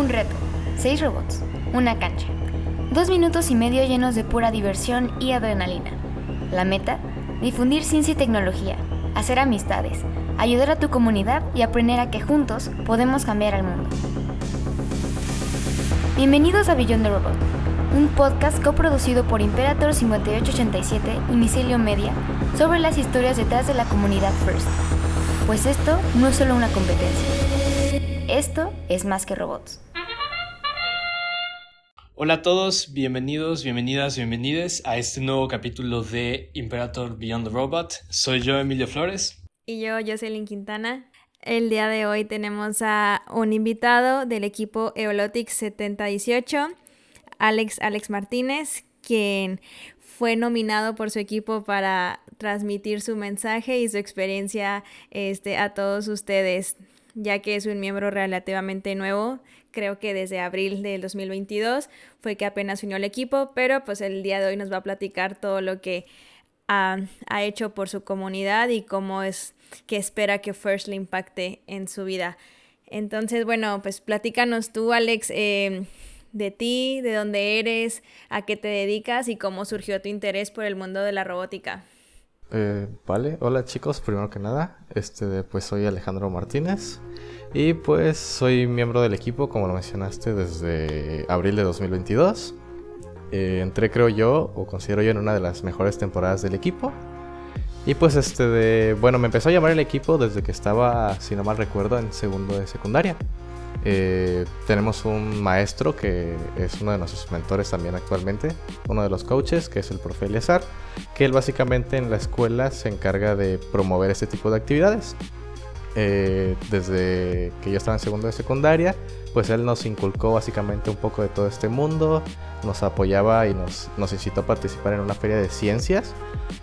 Un reto, seis robots, una cancha. Dos minutos y medio llenos de pura diversión y adrenalina. La meta, difundir ciencia y tecnología, hacer amistades, ayudar a tu comunidad y aprender a que juntos podemos cambiar al mundo. Bienvenidos a Beyond the Robot, un podcast coproducido por Imperator 5887 y Micelio Media sobre las historias detrás de la comunidad First. Pues esto no es solo una competencia. Esto es más que robots. Hola a todos, bienvenidos, bienvenidas, bienvenides a este nuevo capítulo de Imperator Beyond the Robot. Soy yo, Emilio Flores. Y yo, Jocelyn Quintana. El día de hoy tenemos a un invitado del equipo Eolotics 7018, Alex, Alex Martínez, quien fue nominado por su equipo para transmitir su mensaje y su experiencia este, a todos ustedes, ya que es un miembro relativamente nuevo. Creo que desde abril del 2022 fue que apenas unió al equipo, pero pues el día de hoy nos va a platicar todo lo que ha, ha hecho por su comunidad y cómo es que espera que First le impacte en su vida. Entonces, bueno, pues platícanos tú, Alex, eh, de ti, de dónde eres, a qué te dedicas y cómo surgió tu interés por el mundo de la robótica. Eh, vale, hola chicos, primero que nada, este, pues soy Alejandro Martínez y pues soy miembro del equipo, como lo mencionaste, desde abril de 2022. Eh, entré, creo yo, o considero yo, en una de las mejores temporadas del equipo. Y pues este de, bueno, me empezó a llamar el equipo desde que estaba, si no mal recuerdo, en segundo de secundaria. Eh, tenemos un maestro que es uno de nuestros mentores también actualmente, uno de los coaches, que es el profe Eliazar, que él básicamente en la escuela se encarga de promover este tipo de actividades. Eh, desde que yo estaba en segundo de secundaria, pues él nos inculcó básicamente un poco de todo este mundo, nos apoyaba y nos, nos incitó a participar en una feria de ciencias,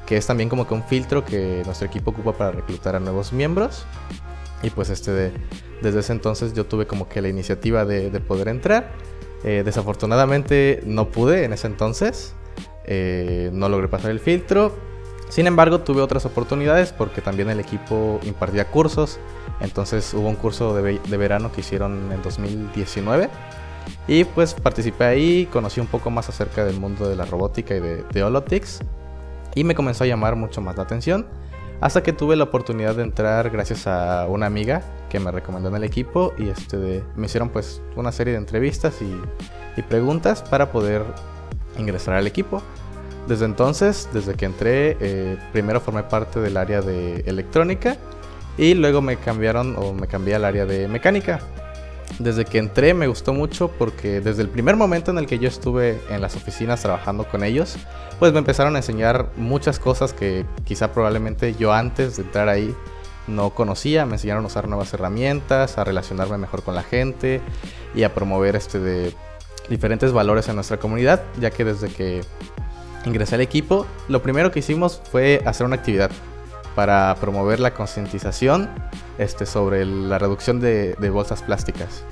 que es también como que un filtro que nuestro equipo ocupa para reclutar a nuevos miembros. Y pues este de, desde ese entonces yo tuve como que la iniciativa de, de poder entrar. Eh, desafortunadamente no pude en ese entonces. Eh, no logré pasar el filtro. Sin embargo, tuve otras oportunidades porque también el equipo impartía cursos. Entonces hubo un curso de, de verano que hicieron en 2019. Y pues participé ahí, conocí un poco más acerca del mundo de la robótica y de, de Holotics. Y me comenzó a llamar mucho más la atención. Hasta que tuve la oportunidad de entrar gracias a una amiga que me recomendó en el equipo y este me hicieron pues una serie de entrevistas y, preguntas para poder ingresar al equipo. Desde entonces, desde que entré, eh, primero formé parte del área de electrónica y luego me cambiaron o me cambié al área de mecánica. Desde que entré me gustó mucho porque desde el primer momento en el que yo estuve en las oficinas trabajando con ellos, pues me empezaron a enseñar muchas cosas que quizá probablemente yo antes de entrar ahí no conocía. Me enseñaron a usar nuevas herramientas, a relacionarme mejor con la gente y a promover este de diferentes valores en nuestra comunidad, ya que desde que ingresé al equipo, lo primero que hicimos fue hacer una actividad para promover la concientización este, sobre la reducción de, bolsas plásticas.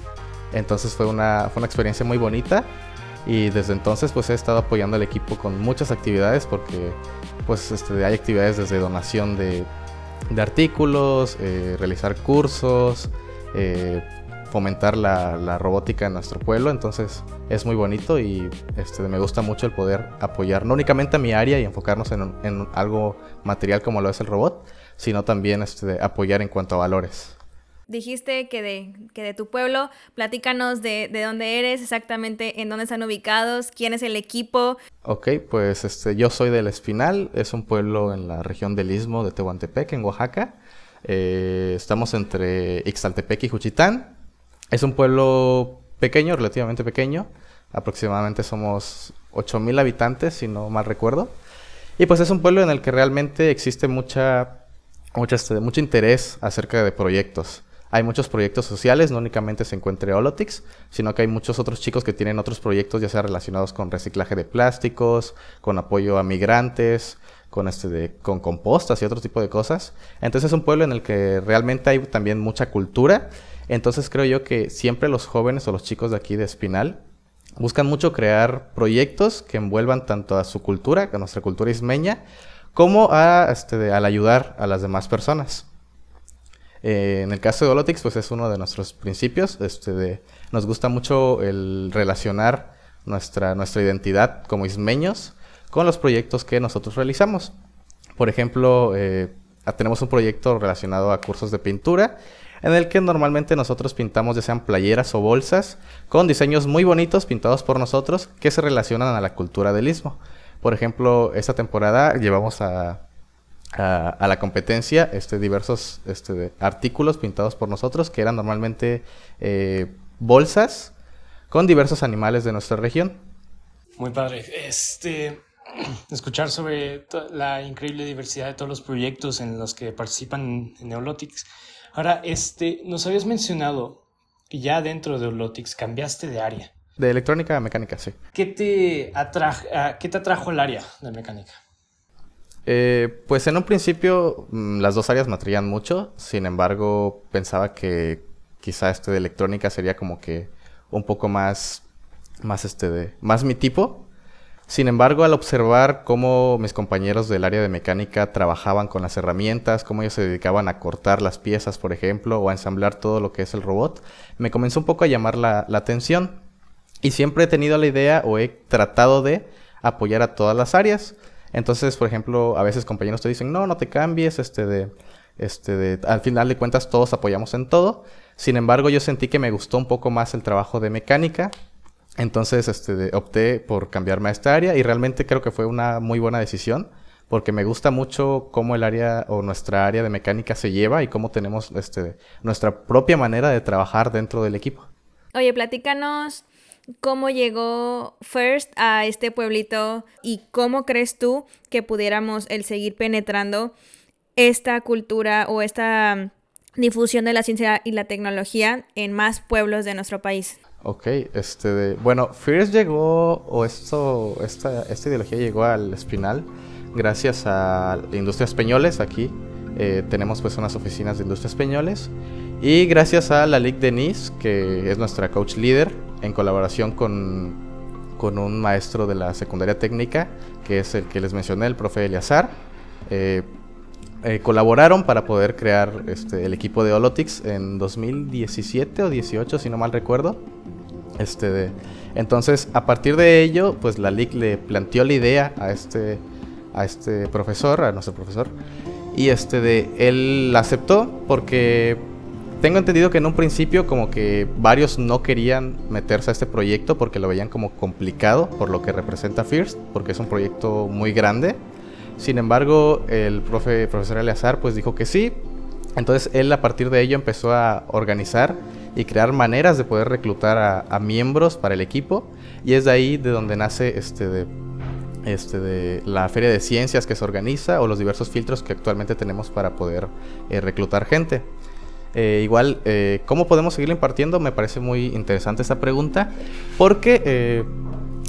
Entonces fue una, fue una experiencia muy bonita y desde entonces pues he estado apoyando al equipo con muchas actividades porque pues este, hay actividades desde donación de, de artículos, eh, realizar cursos, eh, fomentar la, la, robótica en nuestro pueblo. Entonces es muy bonito y este, me gusta mucho el poder apoyar no únicamente a mi área y enfocarnos en, en algo material como lo es el robot, sino también este, apoyar en cuanto a valores. Dijiste que de, que de tu pueblo, platícanos de, de, dónde eres, exactamente en dónde están ubicados, quién es el equipo. Ok, pues este, yo soy del Espinal, es un pueblo en la región del Istmo de Tehuantepec, en Oaxaca. Eh, estamos entre Ixtaltepec y Juchitán. Es un pueblo pequeño, relativamente pequeño, aproximadamente somos 8.000 habitantes, si no mal recuerdo. Y pues es un pueblo en el que realmente existe mucha, mucha, este, mucho interés acerca de proyectos hay muchos proyectos sociales, no únicamente se encuentra Holotics, sino que hay muchos otros chicos que tienen otros proyectos, ya sea relacionados con reciclaje de plásticos, con apoyo a migrantes, con, este de, con compostas y otro tipo de cosas. Entonces es un pueblo en el que realmente hay también mucha cultura. Entonces creo yo que siempre los jóvenes o los chicos de aquí de Espinal buscan mucho crear proyectos que envuelvan tanto a su cultura, a nuestra cultura ismeña, como a, este, de, al ayudar a las demás personas. Eh, en el caso de Holotics, pues es uno de nuestros principios. Este de, nos gusta mucho el relacionar nuestra, nuestra identidad como ismeños con los proyectos que nosotros realizamos. Por ejemplo, eh, tenemos un proyecto relacionado a cursos de pintura en el que normalmente nosotros pintamos ya sean playeras o bolsas con diseños muy bonitos pintados por nosotros que se relacionan a la cultura del istmo. Por ejemplo, esta temporada llevamos a, a, la competencia este, diversos este, artículos pintados por nosotros que eran normalmente eh, bolsas con diversos animales de nuestra región. Muy padre. Este, escuchar sobre la increíble diversidad de todos los proyectos en los que participan en Neolotics. Ahora, este, nos habías mencionado que ya dentro de Neolotics cambiaste de área. De electrónica a mecánica, sí. ¿Qué te, atrajo, ¿qué te atrajo el área de mecánica? Eh, pues en un principio mm, las dos áreas me atraían mucho, sin embargo pensaba que quizá este de electrónica sería como que un poco más, más este de, más mi tipo. Sin embargo, al observar cómo mis compañeros del área de mecánica trabajaban con las herramientas, cómo ellos se dedicaban a cortar las piezas, por ejemplo, o a ensamblar todo lo que es el robot, me comenzó un poco a llamar la, atención. Y siempre he tenido la idea o he tratado de apoyar a todas las áreas. Entonces, por ejemplo, a veces compañeros te dicen, no, no te cambies, este de, este de, al final de cuentas todos apoyamos en todo. Sin embargo, yo sentí que me gustó un poco más el trabajo de mecánica. Entonces, este, opté por cambiarme a esta área y realmente creo que fue una muy buena decisión porque me gusta mucho cómo el área o nuestra área de mecánica se lleva y cómo tenemos este, nuestra propia manera de trabajar dentro del equipo. Oye, platícanos cómo llegó First a este pueblito y cómo crees tú que pudiéramos el seguir penetrando esta cultura o esta difusión de la ciencia y la tecnología en más pueblos de nuestro país. Ok, este, bueno, First llegó, o esto, esta, esta ideología llegó al Espinal gracias a Industrias Peñoles aquí. Eh, tenemos pues unas oficinas de Industrias Peñoles y gracias a la Ligue Denise, que es nuestra coach líder, en colaboración con, con un maestro de la secundaria técnica, que es el que les mencioné, el profe Eliazar. Eh, eh, colaboraron para poder crear este, el equipo de Holotics en 2017 o 18, si no mal recuerdo. Este, entonces, a partir de ello, pues la LIC le planteó la idea a este, a este profesor, a nuestro profesor, y este de, él la aceptó porque tengo entendido que en un principio como que varios no querían meterse a este proyecto porque lo veían como complicado por lo que representa First, porque es un proyecto muy grande. Sin embargo, el profe, profesor Eleazar pues dijo que sí. Entonces él a partir de ello empezó a organizar y crear maneras de poder reclutar a, miembros para el equipo. Y es de ahí de donde nace este de, este de la feria de ciencias que se organiza o los diversos filtros que actualmente tenemos para poder eh, reclutar gente. Eh, igual, eh, ¿cómo podemos seguirlo impartiendo? Me parece muy interesante esta pregunta, porque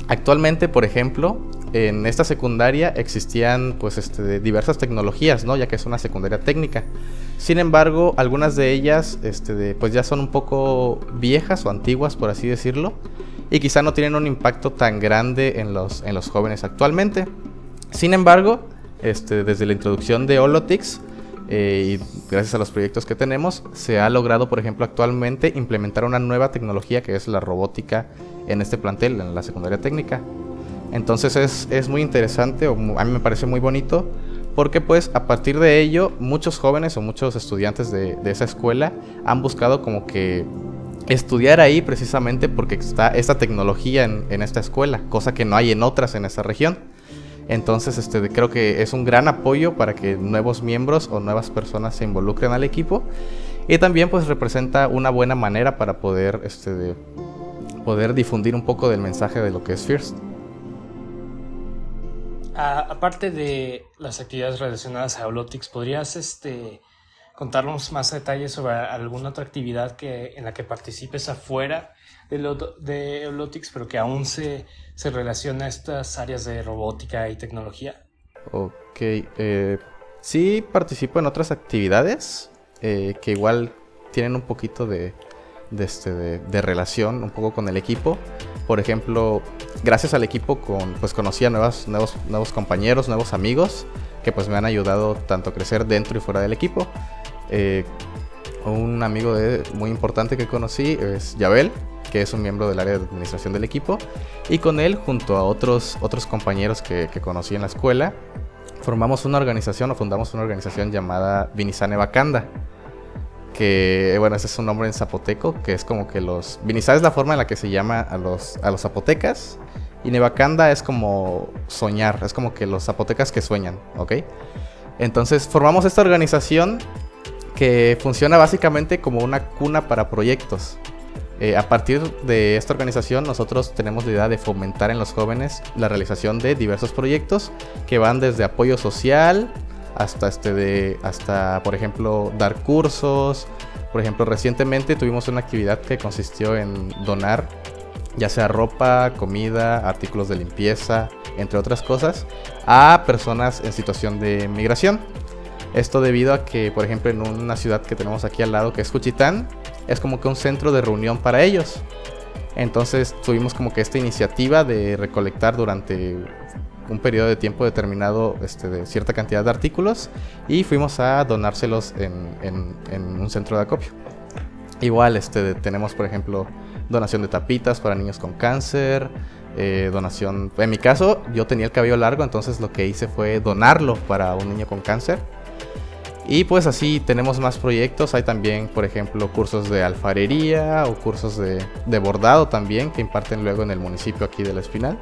actualmente, por ejemplo, en esta secundaria existían pues este, diversas tecnologías, ¿no? Ya que es una secundaria técnica. Sin embargo, algunas de ellas este, pues ya son un poco viejas o antiguas, por así decirlo, y quizá no tienen un impacto tan grande en los, en los jóvenes actualmente. Sin embargo, este, desde la introducción de Holotics, eh, y gracias a los proyectos que tenemos, se ha logrado, por ejemplo, actualmente implementar una nueva tecnología que es la robótica en este plantel, en la secundaria técnica. Entonces es, es muy interesante, o a mí me parece muy bonito, porque pues a partir de ello muchos jóvenes o muchos estudiantes de, de esa escuela han buscado como que estudiar ahí precisamente porque está esta tecnología en, en esta escuela, cosa que no hay en otras en esa región. Entonces, este, creo que es un gran apoyo para que nuevos miembros o nuevas personas se involucren al equipo. Y también pues representa una buena manera para poder, este, poder difundir un poco del mensaje de lo que es First. Aparte de las actividades relacionadas a Holotics, ¿podrías este, contarnos más detalles sobre alguna otra actividad que, en la que participes afuera de, Holotics, pero que aún se, se relaciona a estas áreas de robótica y tecnología? Ok, eh, sí participo en otras actividades eh, que igual tienen un poquito de, este, de, relación un poco con el equipo. Por ejemplo, gracias al equipo con, pues conocí a nuevos, nuevos compañeros, nuevos amigos que pues me han ayudado tanto a crecer dentro y fuera del equipo. Eh, un amigo de, muy importante que conocí es Yabel, que es un miembro del área de administración del equipo, y con él, junto a otros, otros compañeros que, que conocí en la escuela, formamos una organización o fundamos una organización llamada Vinizane Bacanda. Que, bueno, ese es un nombre en zapoteco, que es como que los... Vinizá es la forma en la que se llama a los, a los zapotecas, y Nevacanda es como soñar, es como que los zapotecas que sueñan, ¿ok? Entonces formamos esta organización que funciona básicamente como una cuna para proyectos. Eh, a partir de esta organización nosotros tenemos la idea de fomentar en los jóvenes la realización de diversos proyectos que van desde apoyo social hasta este de hasta por ejemplo dar cursos. Por ejemplo, recientemente tuvimos una actividad que consistió en donar ya sea ropa, comida, artículos de limpieza, entre otras cosas, a personas en situación de migración. Esto debido a que, por ejemplo, en una ciudad que tenemos aquí al lado, que es Cuchitán, es como que un centro de reunión para ellos. Entonces tuvimos como que esta iniciativa de recolectar durante un periodo de tiempo determinado este, de cierta cantidad de artículos y fuimos a donárselos en, un centro de acopio. Igual este, tenemos, por ejemplo, donación de tapitas para niños con cáncer, eh, donación... En mi caso, yo tenía el cabello largo, entonces lo que hice fue donarlo para un niño con cáncer. Y pues así tenemos más proyectos. Hay también, por ejemplo, cursos de alfarería o cursos de, de, bordado también que imparten luego en el municipio aquí de La Espinal.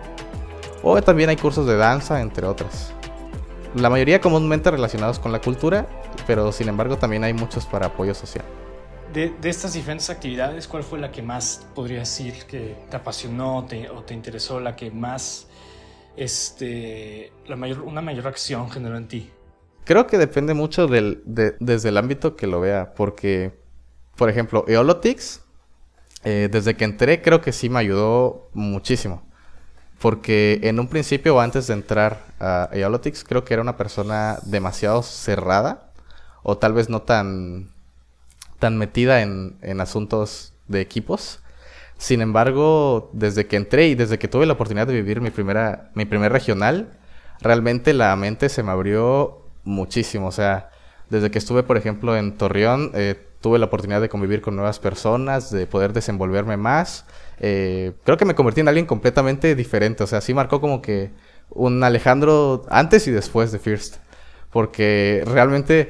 O también hay cursos de danza, entre otras. La mayoría comúnmente relacionados con la cultura, pero sin embargo también hay muchos para apoyo social. De, estas diferentes actividades, ¿cuál fue la que más podría decir que te apasionó o te interesó, la que más, este, la mayor, una mayor acción generó en ti? Creo que depende mucho del, desde el ámbito que lo vea, porque, por ejemplo, Eolotics, eh, desde que entré creo que sí me ayudó muchísimo. Porque en un principio, antes de entrar a Eolotics, creo que era una persona demasiado cerrada, o tal vez no tan tan metida en, asuntos de equipos. Sin embargo, desde que entré y desde que tuve la oportunidad de vivir mi primera, mi primer regional, realmente la mente se me abrió muchísimo. O sea, desde que estuve, por ejemplo, en Torreón, eh, tuve la oportunidad de convivir con nuevas personas, de poder desenvolverme más. Eh, creo que me convertí en alguien completamente diferente. O sea, sí marcó como que un Alejandro antes y después de First. Porque realmente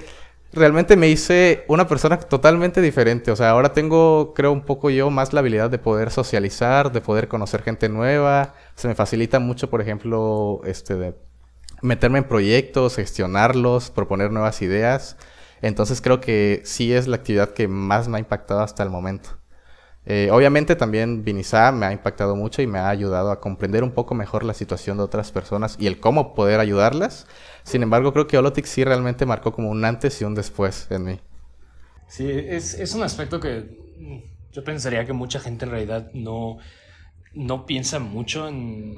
realmente me hice una persona totalmente diferente. O sea, ahora tengo, creo, un poco yo más la habilidad de poder socializar, de poder conocer gente nueva. Se me facilita mucho, por ejemplo, este, meterme en proyectos, gestionarlos, proponer nuevas ideas. Entonces creo que sí es la actividad que más me ha impactado hasta el momento. Eh, obviamente también Vinizá me ha impactado mucho y me ha ayudado a comprender un poco mejor la situación de otras personas y el cómo poder ayudarlas. Sin embargo, creo que Holotix sí realmente marcó como un antes y un después en mí. Sí, es, es un aspecto que yo pensaría que mucha gente en realidad no, no piensa mucho en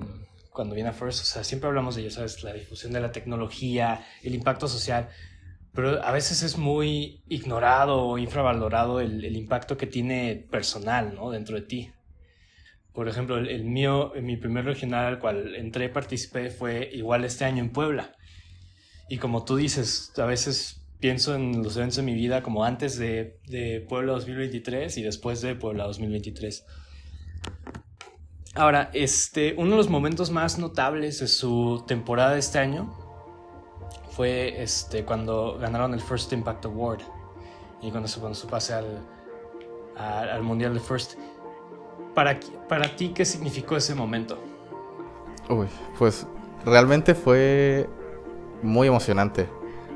cuando viene a First. O sea, siempre hablamos de ello, ¿sabes? La difusión de la tecnología, el impacto social pero a veces es muy ignorado o infravalorado el, el, impacto que tiene personal, ¿no? Dentro de ti. Por ejemplo, el, mío, mi primer regional al cual entré participé fue igual este año en Puebla. Y como tú dices, a veces pienso en los eventos de mi vida como antes de, de Puebla 2023 y después de Puebla 2023. Ahora, este, uno de los momentos más notables de su temporada de este año fue este, cuando ganaron el First Impact Award y cuando se, cuando pase al, al, Mundial de First. Para, para ti, ¿qué significó ese momento? Uy, pues realmente fue muy emocionante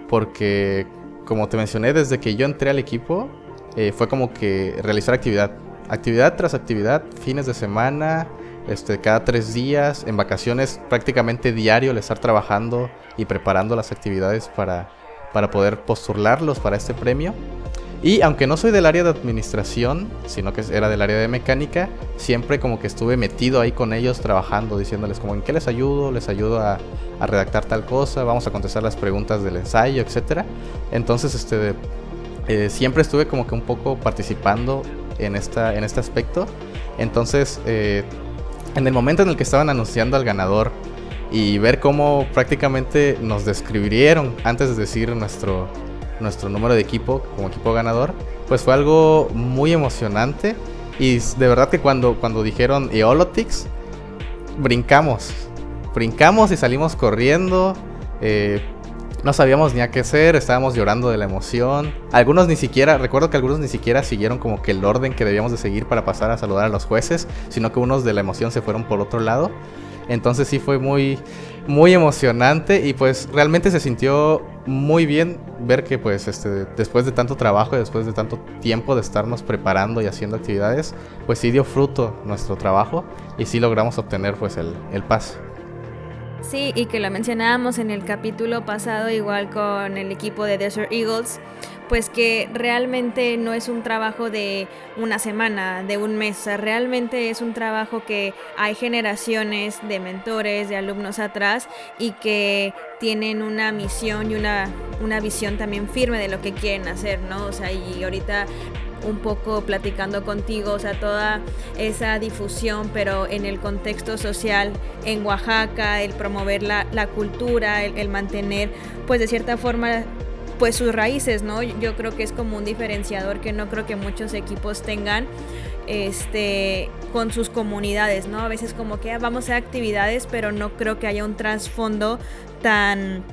porque, como te mencioné, desde que yo entré al equipo, eh, fue como que realizar actividad. Actividad tras actividad, fines de semana, este, cada tres días, en vacaciones prácticamente diario, el estar trabajando y preparando las actividades para, para poder postularlos para este premio. Y aunque no soy del área de administración, sino que era del área de mecánica, siempre como que estuve metido ahí con ellos trabajando, diciéndoles como en qué les ayudo, les ayudo a, a redactar tal cosa, vamos a contestar las preguntas del ensayo, etc. Entonces, este, eh, siempre estuve como que un poco participando en, esta, en este aspecto. Entonces, eh, en el momento en el que estaban anunciando al ganador y ver cómo prácticamente nos describieron antes de decir nuestro, nuestro número de equipo como equipo ganador, pues fue algo muy emocionante. Y de verdad que cuando, cuando dijeron Eolotix, brincamos. Brincamos y salimos corriendo. Eh, no sabíamos ni a qué hacer, estábamos llorando de la emoción. Algunos ni siquiera, recuerdo que algunos ni siquiera siguieron como que el orden que debíamos de seguir para pasar a saludar a los jueces, sino que unos de la emoción se fueron por otro lado. Entonces sí fue muy, muy emocionante y pues realmente se sintió muy bien ver que pues este, después de tanto trabajo y después de tanto tiempo de estarnos preparando y haciendo actividades, pues sí dio fruto nuestro trabajo y sí logramos obtener pues el, el pase. Sí, y que lo mencionábamos en el capítulo pasado igual con el equipo de Desert Eagles, pues que realmente no es un trabajo de una semana, de un mes, realmente es un trabajo que hay generaciones de mentores, de alumnos atrás y que tienen una misión y una, una visión también firme de lo que quieren hacer, ¿no? O sea, y ahorita un poco platicando contigo, o sea, toda esa difusión, pero en el contexto social en Oaxaca, el promover la, cultura, el, mantener, pues de cierta forma, pues sus raíces, ¿no? Yo creo que es como un diferenciador que no creo que muchos equipos tengan este con sus comunidades, ¿no? A veces como que ah, vamos a actividades, pero no creo que haya un trasfondo tan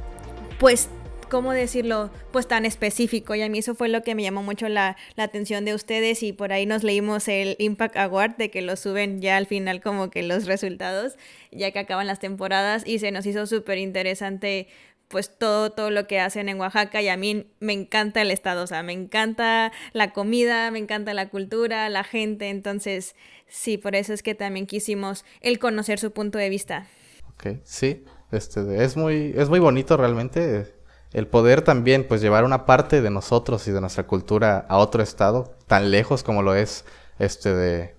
pues ¿cómo decirlo? Pues tan específico. Y a mí eso fue lo que me llamó mucho la, atención de ustedes y por ahí nos leímos el Impact Award de que lo suben ya al final como que los resultados, ya que acaban las temporadas y se nos hizo súper interesante pues todo, todo lo que hacen en Oaxaca y a mí me encanta el estado, o sea, me encanta la comida, me encanta la cultura, la gente, entonces sí, por eso es que también quisimos el conocer su punto de vista. Ok, sí, este, es muy, es muy bonito realmente el poder también pues llevar una parte de nosotros y de nuestra cultura a otro estado tan lejos como lo es este de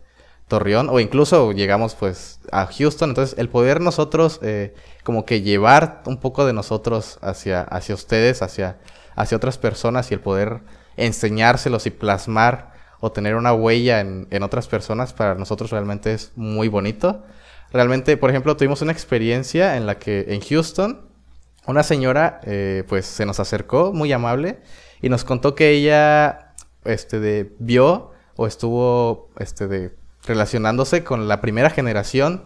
Torreón o incluso llegamos pues a Houston. Entonces el poder nosotros eh, como que llevar un poco de nosotros hacia hacia ustedes hacia hacia otras personas y el poder enseñárselos y plasmar o tener una huella en, en otras personas para nosotros realmente es muy bonito. Realmente por ejemplo tuvimos una experiencia en la que en Houston una señora eh, pues se nos acercó muy amable y nos contó que ella este vio o estuvo este relacionándose con la primera generación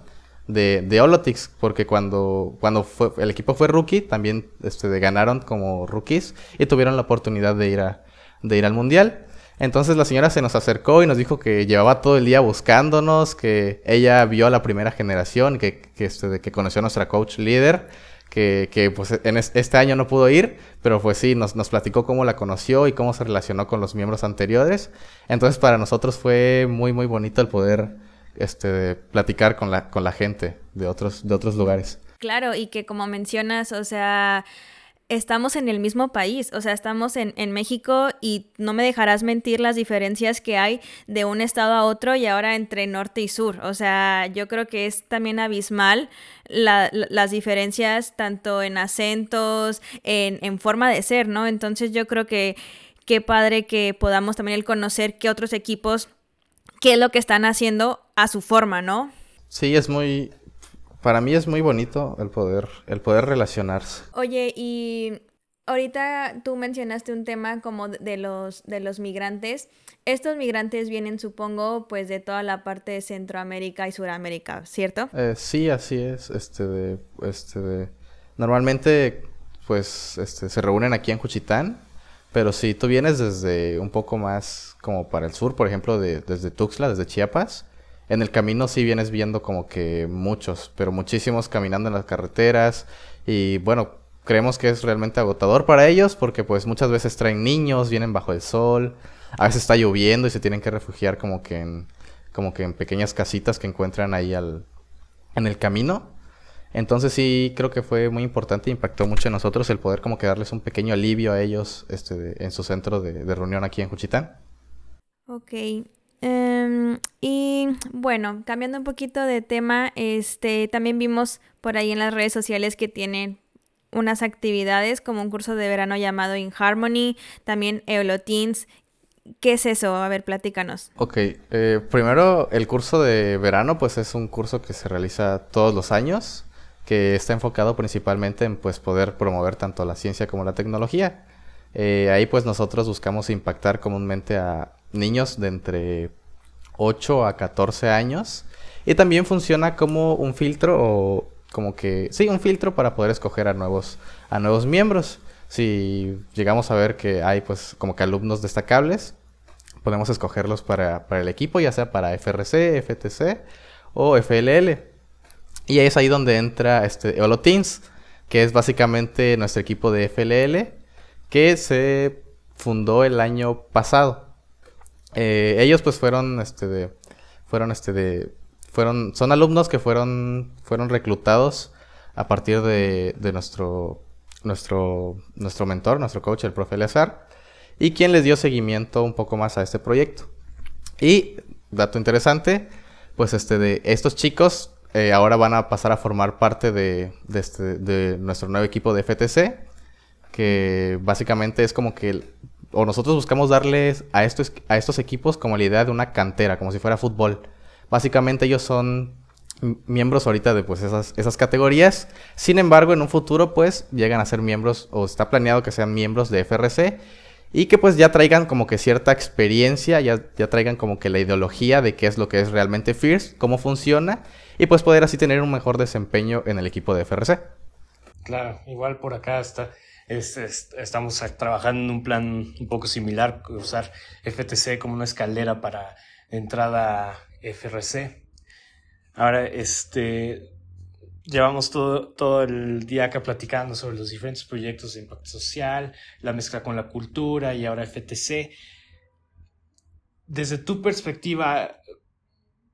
de, de porque cuando cuando fue, el equipo fue rookie también este ganaron como rookies y tuvieron la oportunidad de ir a de ir al mundial. Entonces la señora se nos acercó y nos dijo que llevaba todo el día buscándonos, que ella vio a la primera generación, que, que, este, conoció a nuestra coach líder que, pues en este año no pudo ir, pero pues sí, nos, nos, platicó cómo la conoció y cómo se relacionó con los miembros anteriores. Entonces para nosotros fue muy, muy bonito el poder este, platicar con la, con la gente de otros, de otros lugares. Claro, y que como mencionas, o sea, estamos en el mismo país, o sea, estamos en, México y no me dejarás mentir las diferencias que hay de un estado a otro y ahora entre norte y sur. O sea, yo creo que es también abismal las diferencias tanto en acentos, en, en forma de ser, ¿no? Entonces yo creo que qué padre que podamos también el conocer qué otros equipos, qué es lo que están haciendo a su forma, ¿no? Sí, es muy, para mí es muy bonito el poder, el poder relacionarse. Oye, y ahorita tú mencionaste un tema como de los, de los migrantes. Estos migrantes vienen, supongo, pues de toda la parte de Centroamérica y Suramérica, ¿cierto? Eh, sí, así es. Este de, este de, normalmente, pues, este, se reúnen aquí en Juchitán. Pero si tú vienes desde un poco más como para el sur, por ejemplo, de, desde Tuxtla, desde Chiapas, en el camino sí vienes viendo como que muchos, pero muchísimos caminando en las carreteras y bueno, creemos que es realmente agotador para ellos porque pues muchas veces traen niños, vienen bajo el sol, a veces está lloviendo y se tienen que refugiar como que en como que en pequeñas casitas que encuentran ahí al en el camino. Entonces sí creo que fue muy importante impactó mucho en nosotros el poder como que darles un pequeño alivio a ellos este, en su centro de, de reunión aquí en Juchitán. Ok, Em, y bueno, cambiando un poquito de tema, este, también vimos por ahí en las redes sociales que tienen unas actividades como un curso de verano llamado In Harmony, también Eolotins. ¿Qué es eso? A ver, platícanos. Ok, eh, primero el curso de verano pues es un curso que se realiza todos los años, que está enfocado principalmente en pues poder promover tanto la ciencia como la tecnología. Eh, ahí pues nosotros buscamos impactar comúnmente a niños de entre 8 a 14 años. Y también funciona como un filtro o como que, sí, un filtro para poder escoger a nuevos, a nuevos miembros. Si llegamos a ver que hay pues como que alumnos destacables, podemos escogerlos para, para el equipo, ya sea para FRC, FTC o FLL. Y es ahí donde entra este Teams, que es básicamente nuestro equipo de FLL, que se fundó el año pasado. Eh, ellos pues fueron este de, fueron este de, fueron, son alumnos que fueron, fueron reclutados a partir de, de nuestro, nuestro, nuestro mentor, nuestro coach, el profe Eleazar, y quien les dio seguimiento un poco más a este proyecto. Y, dato interesante, pues este de estos chicos eh, ahora van a pasar a formar parte de, de, este, de nuestro nuevo equipo de FTC, que básicamente es como que o nosotros buscamos darles a estos, a estos equipos como la idea de una cantera, como si fuera fútbol. Básicamente ellos son miembros ahorita de pues esas, esas categorías. Sin embargo, en un futuro pues llegan a ser miembros o está planeado que sean miembros de FRC y que pues ya traigan como que cierta experiencia, ya, ya traigan como que la ideología de qué es lo que es realmente Fierce, cómo funciona y pues poder así tener un mejor desempeño en el equipo de FRC. Claro, igual por acá está estamos trabajando en un plan un poco similar, usar FTC como una escalera para entrada FRC. Ahora, este, llevamos todo, todo el día acá platicando sobre los diferentes proyectos de impacto social, la mezcla con la cultura y ahora FTC. Desde tu perspectiva,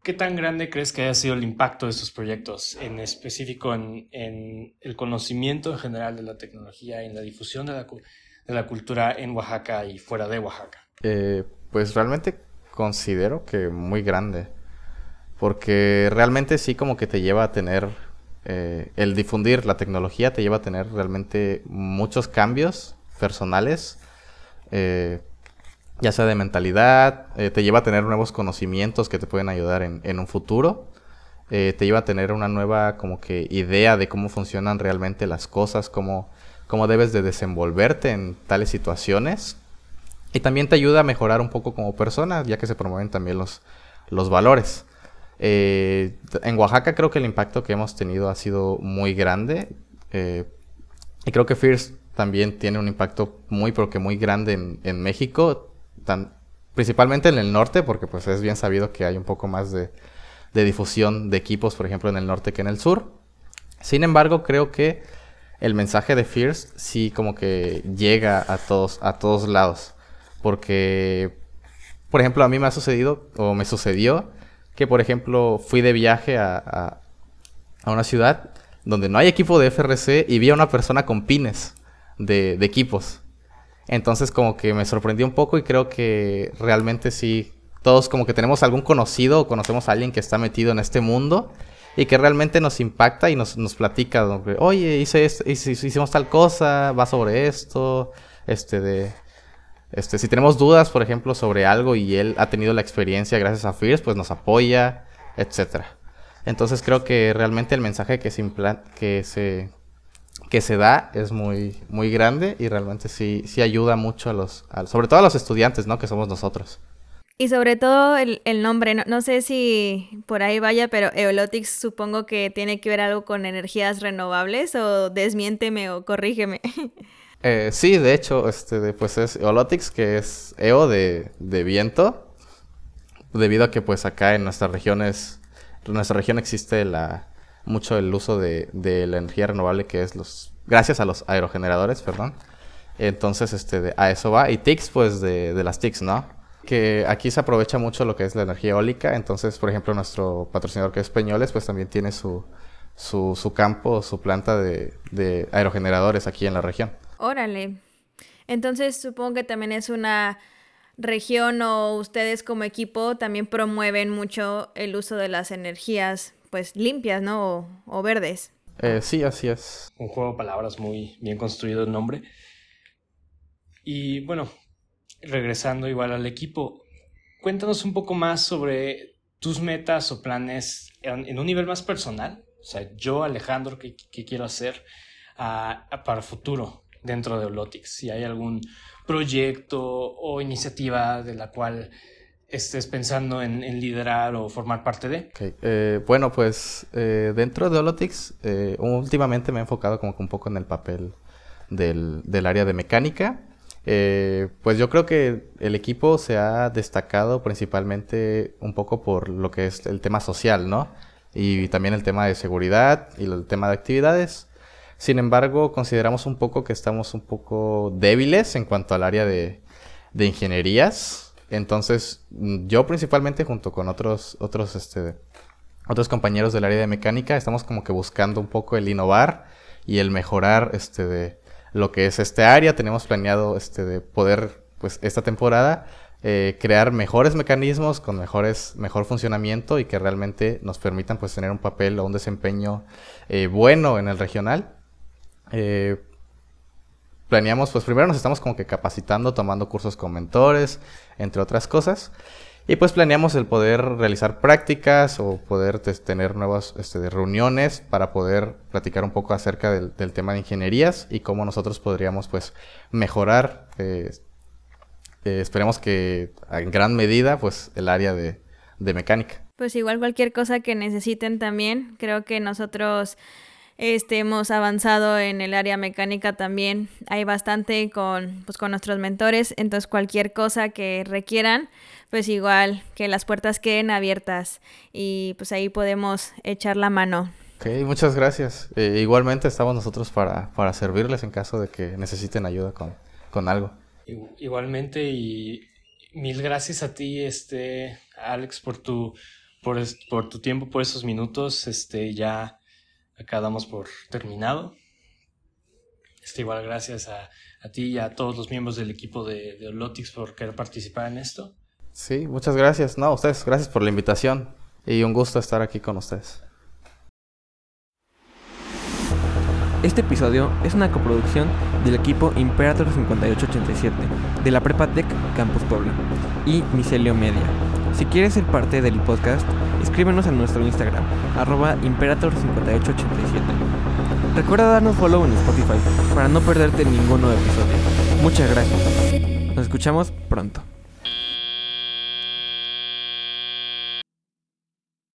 ¿Qué tan grande crees que haya sido el impacto de estos proyectos, en específico en, el conocimiento en general de la tecnología y en la difusión de la, cultura en Oaxaca y fuera de Oaxaca? Eh, pues realmente considero que muy grande, porque realmente sí como que te lleva a tener, eh, el difundir la tecnología te lleva a tener realmente muchos cambios personales. Eh, ya sea de mentalidad, eh, te lleva a tener nuevos conocimientos que te pueden ayudar en, un futuro, eh, te lleva a tener una nueva como que idea de cómo funcionan realmente las cosas, cómo, cómo debes de desenvolverte en tales situaciones. Y también te ayuda a mejorar un poco como persona, ya que se promueven también los, los valores. Eh, en Oaxaca creo que el impacto que hemos tenido ha sido muy grande. y creo que Fierce también tiene un impacto muy, porque muy grande en, en México principalmente en el norte, porque pues es bien sabido que hay un poco más de, difusión de equipos, por ejemplo, en el norte que en el sur. Sin embargo, creo que el mensaje de Fierce sí como que llega a todos, a todos lados. Porque, por ejemplo, a mí me ha sucedido, o me sucedió, que por ejemplo fui de viaje a, a, una ciudad donde no hay equipo de FRC y vi a una persona con pines de equipos. Entonces como que me sorprendió un poco y creo que realmente sí, todos como que tenemos algún conocido o conocemos a alguien que está metido en este mundo y que realmente nos impacta y nos, nos platica, oye, hice esto, hicimos tal cosa, va sobre esto, este de... Este, si tenemos dudas, por ejemplo, sobre algo y él ha tenido la experiencia gracias a FIRS, pues nos apoya, etcétera. Entonces creo que realmente el mensaje que se, que se que se da es muy, muy grande y realmente sí, sí ayuda mucho a los, sobre todo a los estudiantes, ¿no? Que somos nosotros. Y sobre todo el, nombre, no, sé si por ahí vaya, pero Eolotics supongo que tiene que ver algo con energías renovables o desmiénteme o corrígeme. Eh, sí, de hecho, este, pues es Eolotics, que es EO de, de, viento, debido a que pues acá en nuestras regiones, en nuestra región existe la, mucho el uso de, la energía renovable que es los... Gracias a los aerogeneradores, perdón. Entonces, este, a eso va. Y TICs, pues de, las TICs, ¿no? Que aquí se aprovecha mucho lo que es la energía eólica. Entonces, por ejemplo, nuestro patrocinador que es Peñoles, pues también tiene su, su, su campo, su planta de, de aerogeneradores aquí en la región. Órale. Entonces, supongo que también es una región o ustedes como equipo también promueven mucho el uso de las energías pues limpias, ¿no? O, verdes. Eh, sí, así es. Un juego de palabras muy bien construido el nombre. Y bueno, regresando igual al equipo, cuéntanos un poco más sobre tus metas o planes en, un nivel más personal. O sea, yo, Alejandro, ¿qué, quiero hacer para futuro? dentro de Holotix. Si hay algún proyecto o iniciativa de la cual estés pensando en, liderar o formar parte de. Eh, bueno, pues eh, dentro de Holotix, eh, últimamente me he enfocado como que un poco en el papel del, área de mecánica. pues yo creo que el equipo se ha destacado principalmente un poco por lo que es el tema social, ¿no? Y también el tema de seguridad y el tema de actividades. Sin embargo, consideramos un poco que estamos un poco débiles en cuanto al área de ingenierías. Entonces, yo principalmente junto con otros, otros, este, otros compañeros del área de mecánica, estamos como que buscando un poco el innovar y el mejorar este, de lo que es este área. Tenemos planeado este, de poder, pues, esta temporada eh, crear mejores mecanismos con mejores, mejor funcionamiento y que realmente nos permitan pues tener un papel o un desempeño eh, bueno en el regional. Eh, planeamos, pues primero nos estamos como que capacitando, tomando cursos con mentores, entre otras cosas. Y pues planeamos el poder realizar prácticas o poder tener nuevas este, reuniones para poder platicar un poco acerca del, tema de ingenierías y cómo nosotros podríamos pues mejorar, eh, eh, esperemos que en gran medida pues el área de, de mecánica. Pues igual cualquier cosa que necesiten también, creo que nosotros este, hemos avanzado en el área mecánica también. Hay bastante con, pues, con nuestros mentores. Entonces, cualquier cosa que requieran, pues igual que las puertas queden abiertas y pues ahí podemos echar la mano. Ok, muchas gracias. Eh, igualmente estamos nosotros para, para servirles en caso de que necesiten ayuda con, con algo. Igualmente y mil gracias a ti, este, Alex, por tu, por, por tu tiempo, por esos minutos. Este, ya acá damos por terminado. Este, igual gracias a, ti y a todos los miembros del equipo de, de Olotix por querer participar en esto. Sí, muchas gracias. No, ustedes, gracias por la invitación y un gusto estar aquí con ustedes. Este episodio es una coproducción del equipo Imperator 5887 de la Prepa Tech Campus Puebla y Micelio Media. Si quieres ser parte del podcast, escríbenos a nuestro Instagram, arroba Imperator5887. Recuerda darnos follow en Spotify para no perderte ningún nuevo episodio. Muchas gracias. Nos escuchamos pronto.